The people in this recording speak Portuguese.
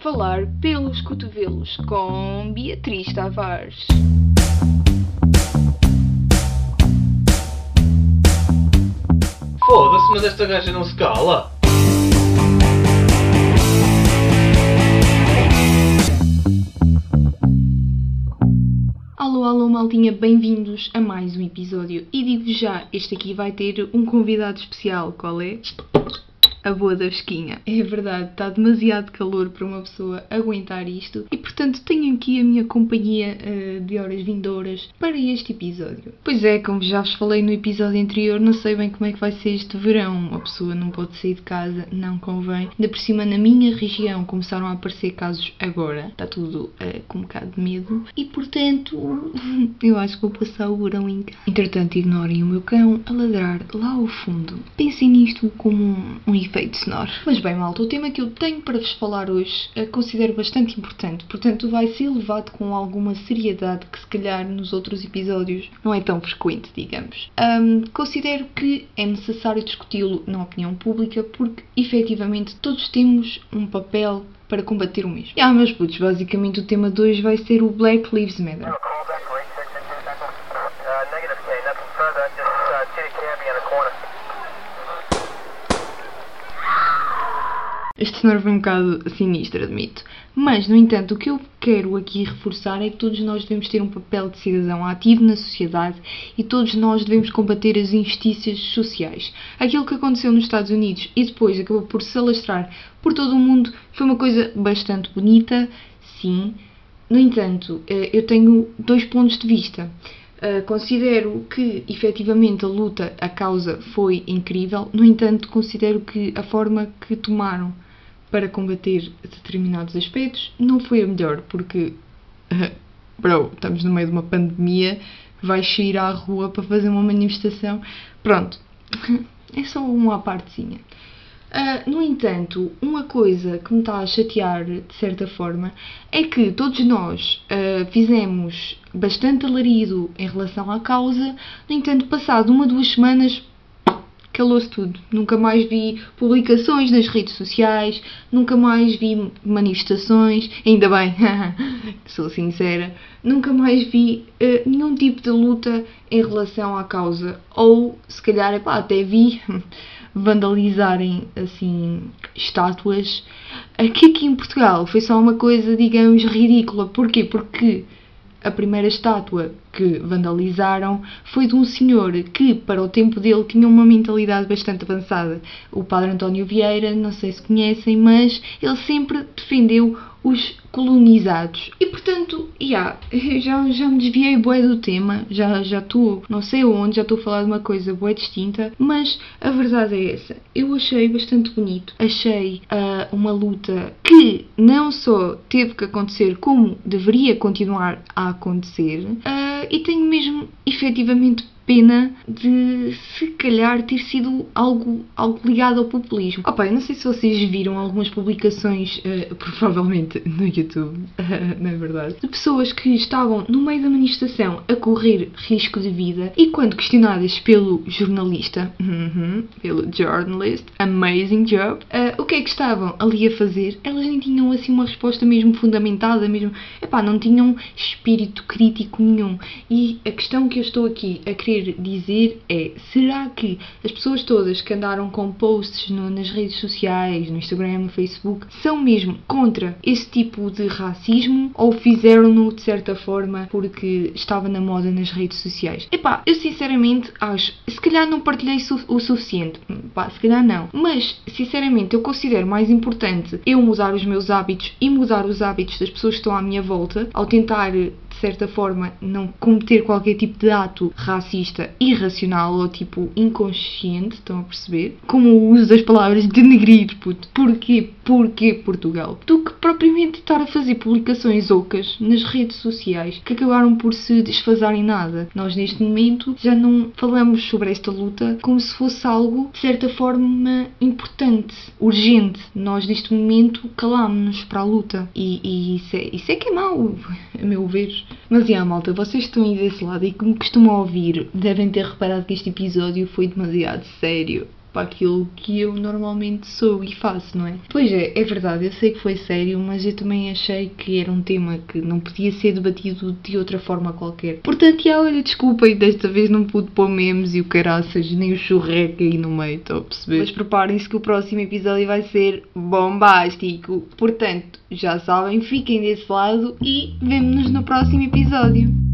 Falar pelos cotovelos com Beatriz Tavares. Foda-se, mas esta gaja não se cala. Alô, alô, maltinha, bem-vindos a mais um episódio. E digo já, este aqui vai ter um convidado especial, qual é? A boa da esquinha. É verdade, está demasiado calor para uma pessoa aguentar isto e, portanto, tenho aqui a minha companhia uh, de horas vindouras para este episódio. Pois é, como já vos falei no episódio anterior, não sei bem como é que vai ser este verão. Uma pessoa não pode sair de casa, não convém. Ainda por cima, na minha região, começaram a aparecer casos agora. Está tudo uh, com um bocado de medo e, portanto, eu acho que vou passar o verão em casa. Entretanto, ignorem o meu cão a ladrar lá ao fundo. Pensem nisto como um, um efeito sonoro. Mas bem, malta, o tema que eu tenho para vos falar hoje uh, considero bastante importante, portanto vai ser levado com alguma seriedade que se calhar nos outros episódios não é tão frequente, digamos. Um, considero que é necessário discuti-lo na opinião pública porque efetivamente todos temos um papel para combater o mesmo. E ah, meus putos, basicamente o tema de hoje vai ser o Black Lives Matter. Uh, negative Este cenário foi um bocado sinistro, admito. Mas, no entanto, o que eu quero aqui reforçar é que todos nós devemos ter um papel de cidadão ativo na sociedade e todos nós devemos combater as injustiças sociais. Aquilo que aconteceu nos Estados Unidos e depois acabou por se alastrar por todo o mundo foi uma coisa bastante bonita, sim. No entanto, eh, eu tenho dois pontos de vista. Uh, considero que efetivamente a luta, a causa foi incrível, no entanto, considero que a forma que tomaram para combater determinados aspectos. Não foi a melhor, porque, bro, estamos no meio de uma pandemia, vais sair à rua para fazer uma manifestação, pronto, é só uma partezinha. Uh, no entanto, uma coisa que me está a chatear de certa forma é que todos nós uh, fizemos bastante alarido em relação à causa, no entanto, passado uma, duas semanas, calou-se tudo. Nunca mais vi publicações nas redes sociais, nunca mais vi manifestações, ainda bem, sou sincera, nunca mais vi uh, nenhum tipo de luta em relação à causa. Ou, se calhar, epá, até vi vandalizarem assim estátuas. Aqui, aqui em Portugal foi só uma coisa, digamos, ridícula. Porquê? Porque a primeira estátua que vandalizaram foi de um senhor que, para o tempo dele, tinha uma mentalidade bastante avançada. O padre António Vieira, não sei se conhecem, mas ele sempre defendeu os colonizados. E portanto, yeah, já, já me desviei bué do tema, já estou, não sei onde, já estou a falar de uma coisa bué distinta, mas a verdade é essa. Eu achei bastante bonito, achei uh, uma luta que não só teve que acontecer, como deveria continuar a acontecer, uh, e tenho mesmo efetivamente pena de se calhar ter sido algo, algo ligado ao populismo. Opa, eu não sei se vocês viram algumas publicações, uh, provavelmente no YouTube, uh, na verdade, de pessoas que estavam no meio da manifestação a correr risco de vida e quando questionadas pelo jornalista, uh pelo journalist, amazing job, uh, o que é que estavam ali a fazer, elas nem tinham assim uma resposta mesmo fundamentada, mesmo, epá, não tinham espírito crítico nenhum. E a questão que eu estou aqui a querer dizer é: será que as pessoas todas que andaram com posts no, nas redes sociais, no Instagram, no Facebook, são mesmo contra esse tipo de racismo ou fizeram-no de certa forma porque estava na moda nas redes sociais? Epá, eu sinceramente acho, se calhar não partilhei su o suficiente, pá, se calhar não, mas sinceramente eu considero mais importante eu mudar os meus hábitos e mudar os hábitos das pessoas que estão à minha volta ao tentar certa forma, não cometer qualquer tipo de ato racista irracional ou tipo inconsciente, estão a perceber? Como o uso das palavras denegrir, puto. Porquê? Porquê Portugal? Do que propriamente estar a fazer publicações ocas nas redes sociais que acabaram por se desfazar em nada. Nós neste momento já não falamos sobre esta luta como se fosse algo de certa forma importante, urgente. Nós neste momento calámos-nos para a luta e, e isso, é, isso é que é mau, a meu ver. Mas, yeah, malta, vocês estão aí desse lado e como costumam ouvir, devem ter reparado que este episódio foi demasiado sério. Para aquilo que eu normalmente sou e faço, não é? Pois é, é verdade, eu sei que foi sério, mas eu também achei que era um tema que não podia ser debatido de outra forma qualquer. Portanto, já, olha, desculpem, desta vez não pude pôr memes e o caraças, nem o churreca aí no meio, estão a perceber? Mas preparem-se que o próximo episódio vai ser bombástico. Portanto, já sabem, fiquem desse lado e vemo-nos no próximo episódio.